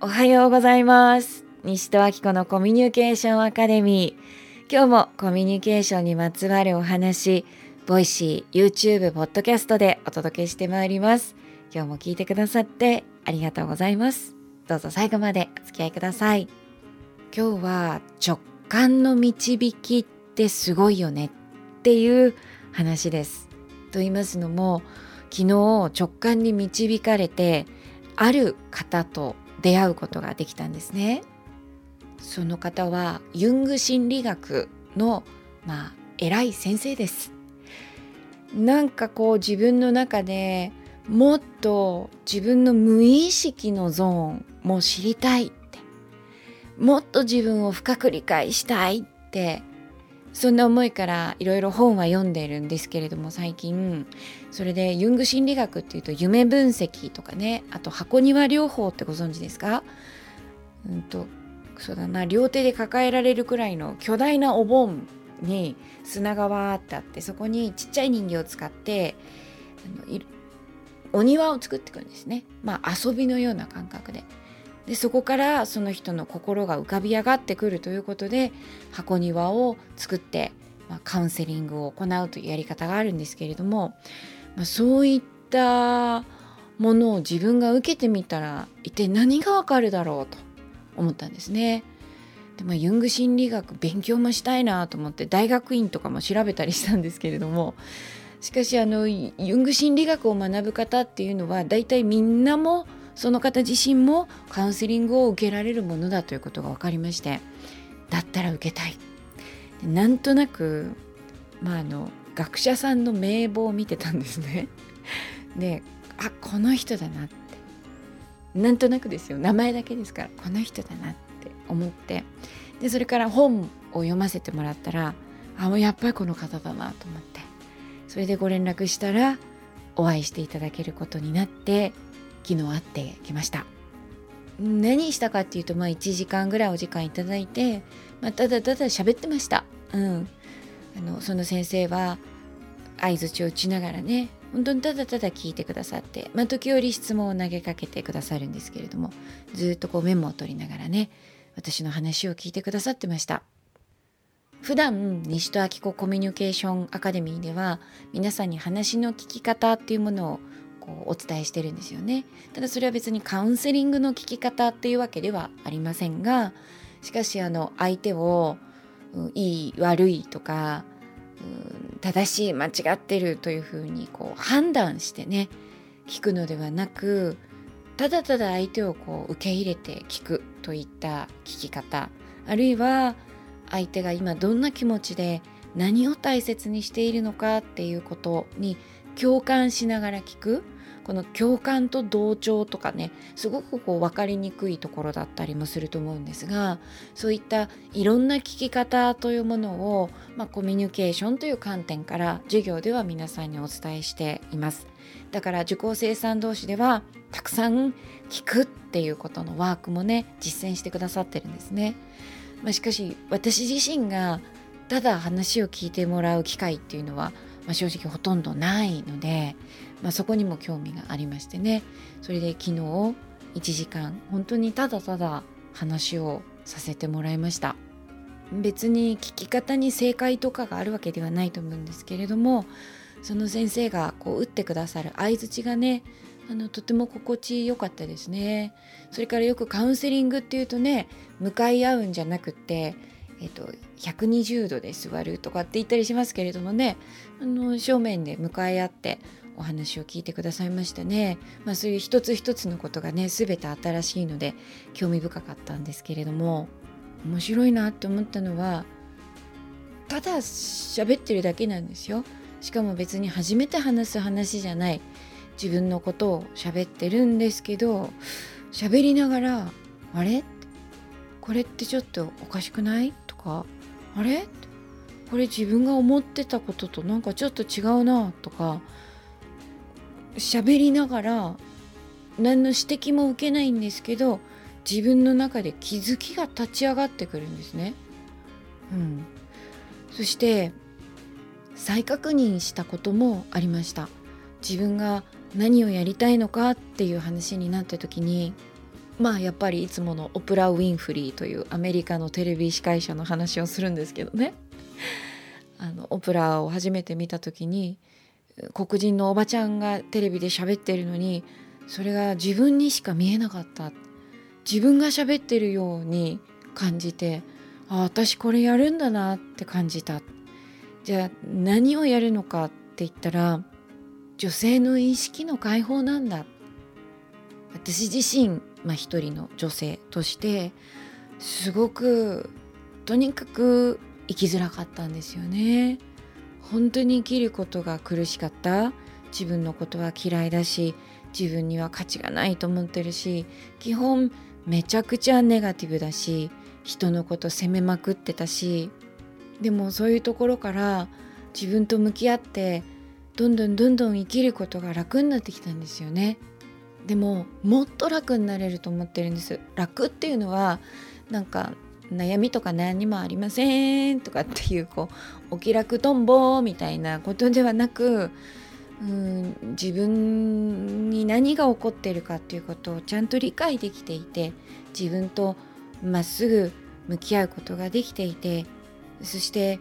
おはようございます。西任暁子のコミュニケーションアカデミー。今日もコミュニケーションにまつわるお話ボイシー、YouTube、ポッドキャストでお届けしてまいります。今日も聞いてくださってありがとうございます。どうぞ最後までお付き合いください。今日は直感の導きってすごいよねっていう話です。と言いますのも昨日直感に導かれてある方と出会うことができたんですね。その方はユング心理学のまあ偉い先生です。なんかこう自分の中でもっと自分の無意識のゾーンも知りたいって。もっと自分を深く理解したいってそんな思いからいろいろ本は読んでいるんですけれども最近それでユング心理学っていうと夢分析とかねあと箱庭療法ってご存知ですか？うんとそうだな両手で抱えられるくらいの巨大なお盆に砂がわーってあってそこにちっちゃい人形を使ってあのお庭を作っていくんですねまあ遊びのような感覚で。でそこからその人の心が浮かび上がってくるということで箱庭を作って、まあ、カウンセリングを行うというやり方があるんですけれども、まあ、そういったものを自分が受けてみたら一体何がわかるだろうと思ったんですね。でまあ、ユング心理学勉強もしたいなと思って大学院とかも調べたりしたんですけれどもしかしあのユング心理学を学ぶ方っていうのは大体みんなもその方自身もカウンセリングを受けられるものだということが分かりましてだったら受けたい。なんとなくまああの学者さんの名簿を見てたんですね。であこの人だなって。なんとなくですよ。名前だけですからこの人だなって思って。でそれから本を読ませてもらったらあもうやっぱりこの方だなと思って。それでご連絡したらお会いしていただけることになって昨日会ってきました。何したかっていうとまあ1時間ぐらいお時間いただいて、まあ、ただただ喋ってました。うん。あのその先生は相づちを打ちながらね本当にただただ聞いてくださって、まあ、時折質問を投げかけてくださるんですけれどもずっとこうメモを取りながらね私の話を聞いてくださってました。普段西戸明子コミュニケーションアカデミーでは皆さんに話の聞き方っていうものをこうお伝えしてるんですよね。ただそれは別にカウンセリングの聞き方っていうわけではありませんがしかしあの相手を、いい悪いとか、正しい間違ってるというふうにこう判断してね聞くのではなくただただ相手をこう受け入れて聞くといった聞き方あるいは相手が今どんな気持ちで何を大切にしているのかっていうことに共感しながら聞く。この共感と同調とかねすごくこう分かりにくいところだったりもすると思うんですがそういったいろんな聞き方というものを、まあ、コミュニケーションという観点から授業では皆さんにお伝えしています。だから受講生さん同士ではたくさん聞くっていうことのワークもね実践してくださってるんですね、まあ、しかし私自身がただ話を聞いてもらう機会っていうのはまあ、正直ほとんどないので、まあ、そこにも興味がありましてね。それで昨日1時間本当にただただ話をさせてもらいました。別に聞き方に正解とかがあるわけではないと思うんですけれどもその先生がこう打ってくださる相づちがねあのとても心地よかったですね。それからよくカウンセリングっていうとね向かい合うんじゃなくってえっと、120度で座るとかって言ったりしますけれどもねあの正面で向かい合ってお話を聞いてくださいましたね、まあ、そういう一つ一つのことがね全て新しいので興味深かったんですけれども面白いなって思ったのはただ喋ってるだけなんですよ。しかも別に初めて話す話じゃない自分のことを喋ってるんですけど喋りながらあれ？これってちょっとおかしくない？かあれ？これ自分が思ってたこととなんかちょっと違うなとか喋りながら何の指摘も受けないんですけど自分の中で気づきが立ち上がってくるんですね。うん、そして再確認したこともありました。自分が何をやりたいのかっていう話になった時にまあやっぱりいつものオプラ・ウィンフリーというアメリカのテレビ司会者の話をするんですけどね。あのオプラを初めて見た時に黒人のおばちゃんがテレビで喋ってるのにそれが自分にしか見えなかった。自分が喋ってるように感じてあ私これやるんだなって感じた。じゃあ何をやるのかって言ったら女性の意識の解放なんだ。私自身、まあ、一人の女性としてすごくとにかく生きづらかったんですよね。本当に生きることが苦しかった。自分のことは嫌いだし自分には価値がないと思ってるし基本めちゃくちゃネガティブだし人のこと責めまくってたしでもそういうところから自分と向き合ってどんどんどんどん生きることが楽になってきたんですよね。でももっと楽になれると思ってるんです楽っていうのはなんか悩みとか何もありませんとかっていうこうお気楽とんぼみたいなことではなくうん自分に何が起こってるかっていうことをちゃんと理解できていて自分とまっすぐ向き合うことができていてそして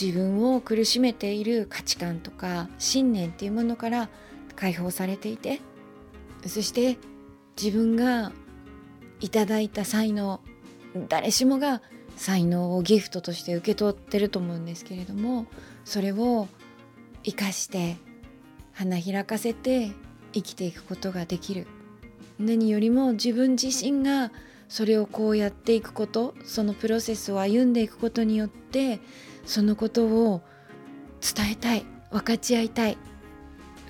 自分を苦しめている価値観とか信念っていうものから解放されていてそして自分がいただいた才能誰しもが才能をギフトとして受け取ってると思うんですけれどもそれを生かして花開かせて生きていくことができる。何よりも自分自身がそれをこうやっていくことそのプロセスを歩んでいくことによってそのことを伝えたい分かち合いたい。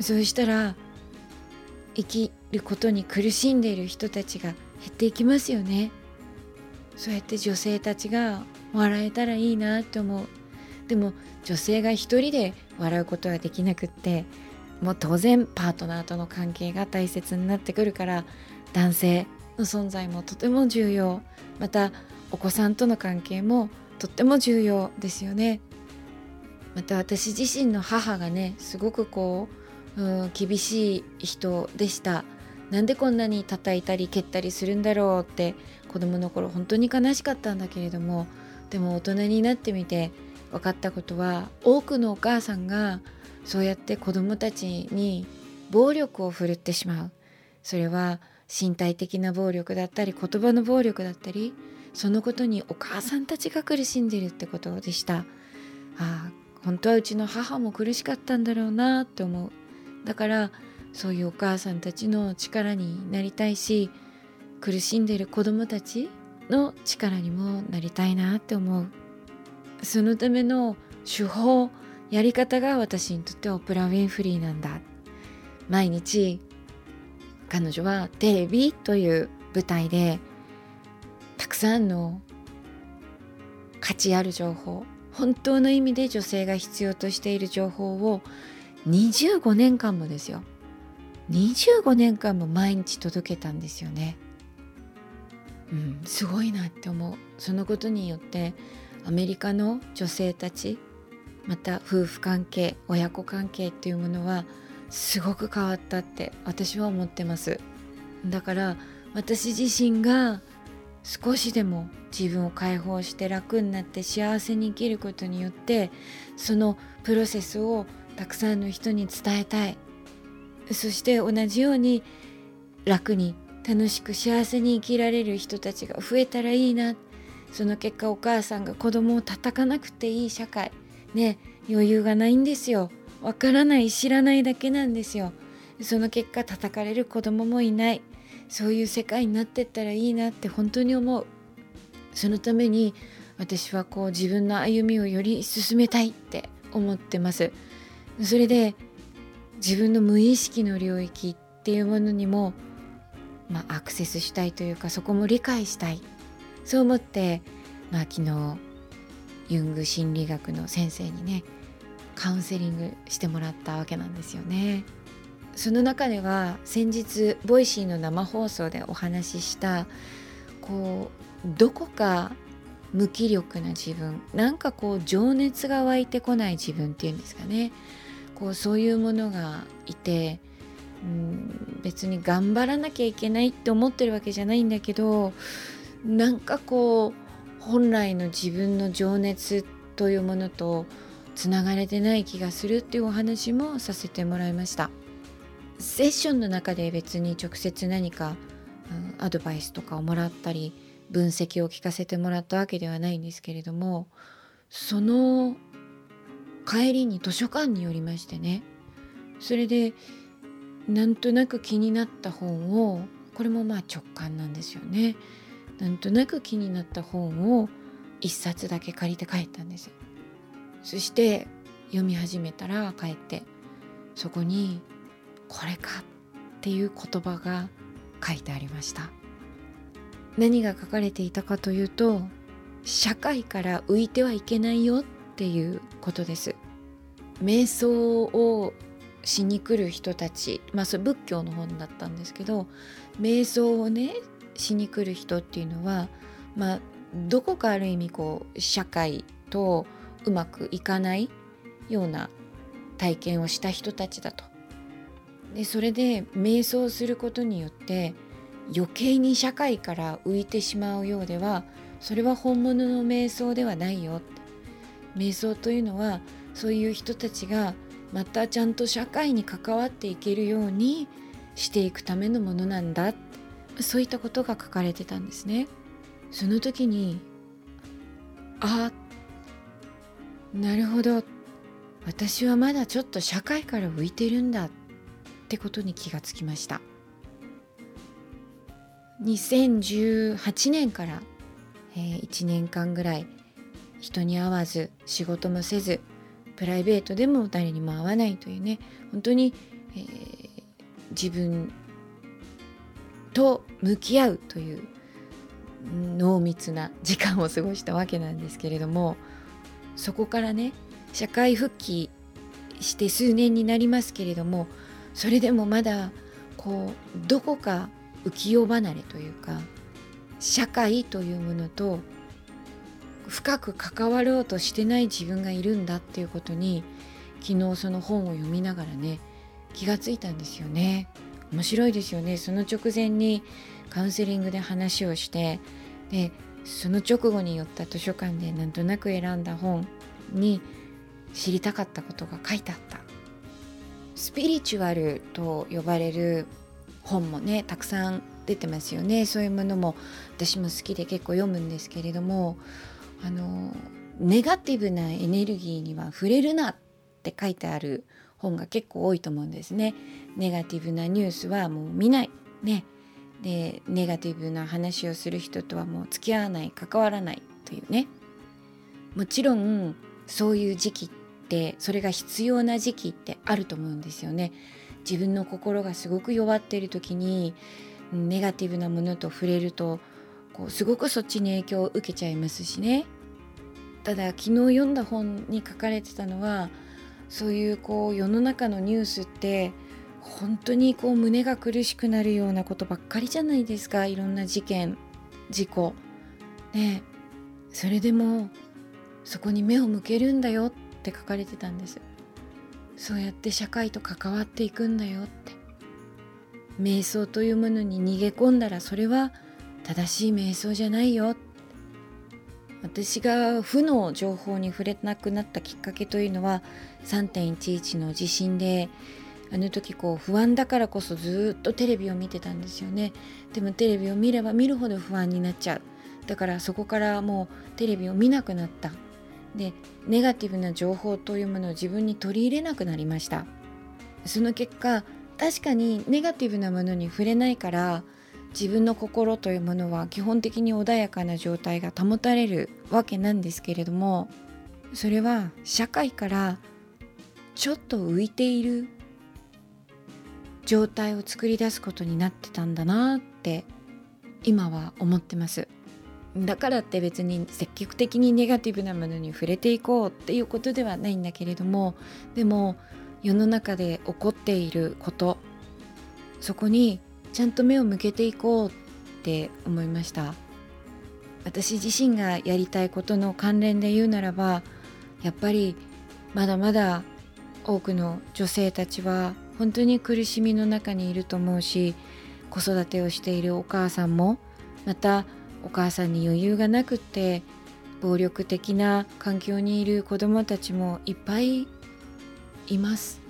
そうしたら生きることに苦しんでいる人たちが減っていきますよね。そうやって女性たちが笑えたらいいなって思う。でも女性が一人で笑うことはできなくってもう当然パートナーとの関係が大切になってくるから男性の存在もとても重要。またお子さんとの関係もとっても重要ですよね。また私自身の母がねすごくこう、うん、厳しい人でした。なんでこんなに叩いたり蹴ったりするんだろうって子供の頃本当に悲しかったんだけれどもでも大人になってみて分かったことは多くのお母さんがそうやって子供たちに暴力を振るってしまう。それは身体的な暴力だったり言葉の暴力だったりそのことにお母さんたちが苦しんでるってことでした。ああ本当はうちの母も苦しかったんだろうなって思う。だからそういうお母さんたちの力になりたいし苦しんでる子供たちの力にもなりたいなって思う。そのための手法やり方が私にとってオプラ・ウィンフリーなんだ。毎日彼女はテレビという舞台でたくさんの価値ある情報本当の意味で女性が必要としている情報を25年間もですよ。25年間も毎日届けたんですよね。うん、すごいなって思う。そのことによってアメリカの女性たちまた夫婦関係親子関係っていうものはすごく変わったって私は思ってます。だから私自身が少しでも自分を解放して楽になって幸せに生きることによってそのプロセスをたくさんの人に伝えたい。そして同じように楽に楽しく幸せに生きられる人たちが増えたらいいな。その結果お母さんが子供を叩かなくていい社会。ね余裕がないんですよ。わからない知らないだけなんですよ。その結果叩かれる子供もいない。そういう世界になってったらいいなって本当に思う。そのために私はこう自分の歩みをより進めたいって思ってます。それで自分の無意識の領域っていうものにも、まあ、アクセスしたいというかそこも理解したいそう思って、まあ、昨日ユング心理学の先生にねカウンセリングしてもらったわけなんですよね。その中では先日ボイシーの生放送でお話ししたこうどこか無気力な自分なんかこう情熱が湧いてこない自分っていうんですかねこうそういうものがいてうん別に頑張らなきゃいけないって思ってるわけじゃないんだけどなんかこう本来の自分の情熱というものとつながれてない気がするっていうお話もさせてもらいました。セッションの中で別に直接何か、うん、アドバイスとかをもらったり分析を聞かせてもらったわけではないんですけれどもその帰りに図書館に寄りましてね。それでなんとなく気になった本をこれもまあ直感なんですよね。なんとなく気になった本を一冊だけ借りて帰ったんですそして読み始めたら帰ってそこに「これか」っていう言葉が書いてありました。何が書かれていたかというと社会から浮いてはいけないよっていうことです瞑想をしに来る人たちまあそれ仏教の本だったんですけど瞑想をねしに来る人っていうのはまあどこかある意味こう社会とうまくいかないような体験をした人たちだと。でそれで瞑想することによって余計に社会から浮いてしまうようではそれは本物の瞑想ではないよ瞑想というのはそういう人たちがまたちゃんと社会に関わっていけるようにしていくためのものなんだ。そういったことが書かれてたんですね。その時にあなるほど。私はまだちょっと社会から浮いてるんだ。ってことに気がつきました。2018年から、えー、1年間ぐらい人に会わず仕事もせずプライベートでも誰にも会わないというね。本当に、えー、自分と向き合うという濃密な時間を過ごしたわけなんですけれどもそこからね社会復帰して数年になりますけれどもそれでもまだこうどこか浮世離れというか社会というものと深く関わろうとしてない自分がいるんだっていうことに昨日その本を読みながらね気がついたんですよね。面白いですよね。その直前にカウンセリングで話をしてでその直後に寄った図書館でなんとなく選んだ本に知りたかったことが書いてあった。スピリチュアルと呼ばれる本もねたくさん出てますよね。そういうものも私も好きで結構読むんですけれどもあのネガティブなエネルギーには触れるなって書いてある本が結構多いと思うんですね。ネガティブなニュースはもう見ない。ね。でネガティブな話をする人とはもう付き合わない関わらないというねもちろんそういう時期ってそれが必要な時期ってあると思うんですよね自分の心がすごく弱っている時にネガティブなものと触れるとこうすごくそっちに影響を受けちゃいますしね。ただ昨日読んだ本に書かれてたのはそういうこう世の中のニュースって本当にこう胸が苦しくなるようなことばっかりじゃないですか。いろんな事件事故。ね。それでもそこに目を向けるんだよって書かれてたんです。そうやって社会と関わっていくんだよって。瞑想というものに逃げ込んだらそれは正しい瞑想じゃないよ。私が負の情報に触れなくなったきっかけというのは3.11の地震であの時こう不安だからこそずっとテレビを見てたんですよね。でもテレビを見れば見るほど不安になっちゃう。だからそこからもうテレビを見なくなった。でネガティブな情報というものを自分に取り入れなくなりました。その結果確かにネガティブなものに触れないから自分の心というものは基本的に穏やかな状態が保たれるわけなんですけれどもそれは社会からちょっと浮いている状態を作り出すことになってたんだなって今は思ってます。だからって別に積極的にネガティブなものに触れていこうっていうことではないんだけれどもでも世の中で起こっていることそこにちゃんと目を向けていこうって思いました。私自身がやりたいことの関連で言うならばやっぱりまだまだ多くの女性たちは本当に苦しみの中にいると思うし子育てをしているお母さんもまたお母さんに余裕がなくって暴力的な環境にいる子どもたちもいっぱいいます。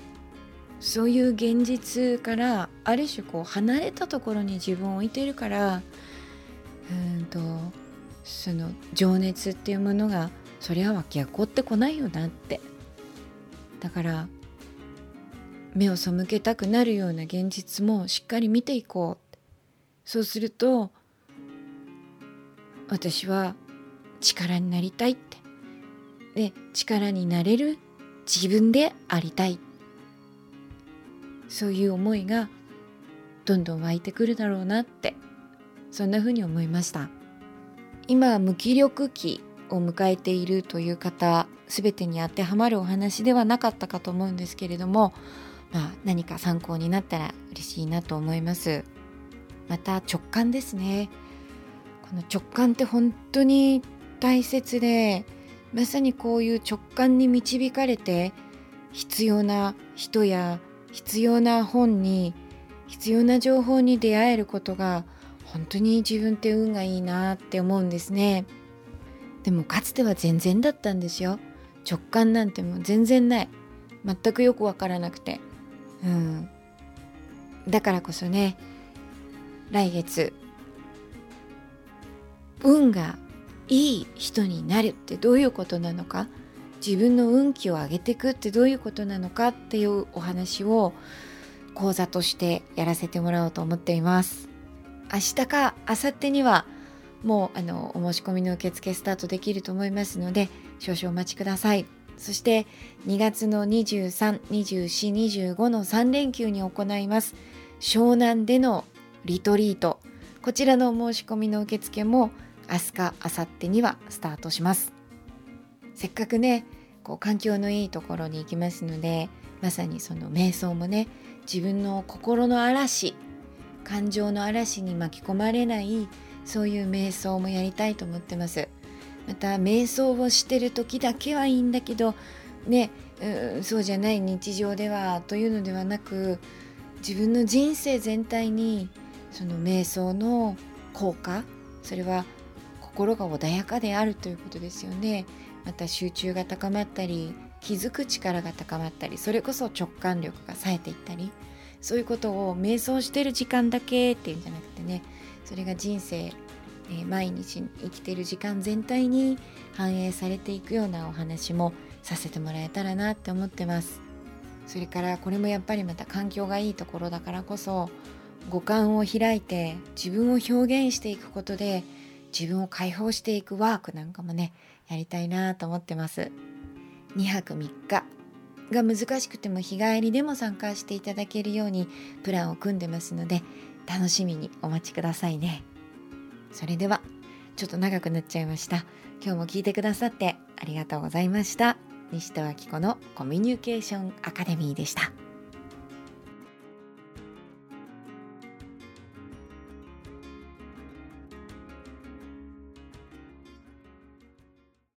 そういう現実からある種こう離れたところに自分を置いてるからうんとその情熱っていうものがそりゃ湧き起こってこないよなって。だから目を背けたくなるような現実もしっかり見ていこうそうすると私は力になりたいって。で力になれる自分でありたいそういう思いがどんどん湧いてくるだろうなってそんな風に思いました。今無気力期を迎えているという方全てに当てはまるお話ではなかったかと思うんですけれども、まあ、何か参考になったら嬉しいなと思います。また直感ですね。この直感って本当に大切でまさにこういう直感に導かれて必要な人や必要な本に必要な情報に出会えることが本当に自分って運がいいなって思うんですね。でもかつては全然だったんですよ。直感なんてもう全然ない。全くよくわからなくて。うん。だからこそね来月運がいい人になるってどういうことなのか自分の運気を上げていくってどういうことなのかっていうお話を講座としてやらせてもらおうと思っています。明日か明後日にはもうあのお申し込みの受付スタートできると思いますので少々お待ちください。そして2月の232425の3連休に行います。湘南でのリトリート。こちらのお申し込みの受付も明日か明後日にはスタートします。せっかくねこう環境のいいところに行きますのでまさにその瞑想もね自分の心の嵐感情の嵐に巻き込まれないそういう瞑想もやりたいと思ってます。また瞑想をしてる時だけはいいんだけどねうそうじゃない日常ではというのではなく自分の人生全体にその瞑想の効果それは心が穏やかであるということですよね。また集中が高まったり気づく力が高まったりそれこそ直感力が冴えていったりそういうことを瞑想してる時間だけっていうんじゃなくてねそれが人生、え、毎日生きてる時間全体に反映されていくようなお話もさせてもらえたらなって思ってます。それからこれもやっぱりまた環境がいいところだからこそ五感を開いて自分を表現していくことで自分を解放していくワークなんかもねやりたいなと思ってます。2泊3日。が難しくても日帰りでも参加していただけるようにプランを組んでますので楽しみにお待ちくださいね。それではちょっと長くなっちゃいました。今日も聞いてくださってありがとうございました。西田明子のコミュニケーションアカデミーでした。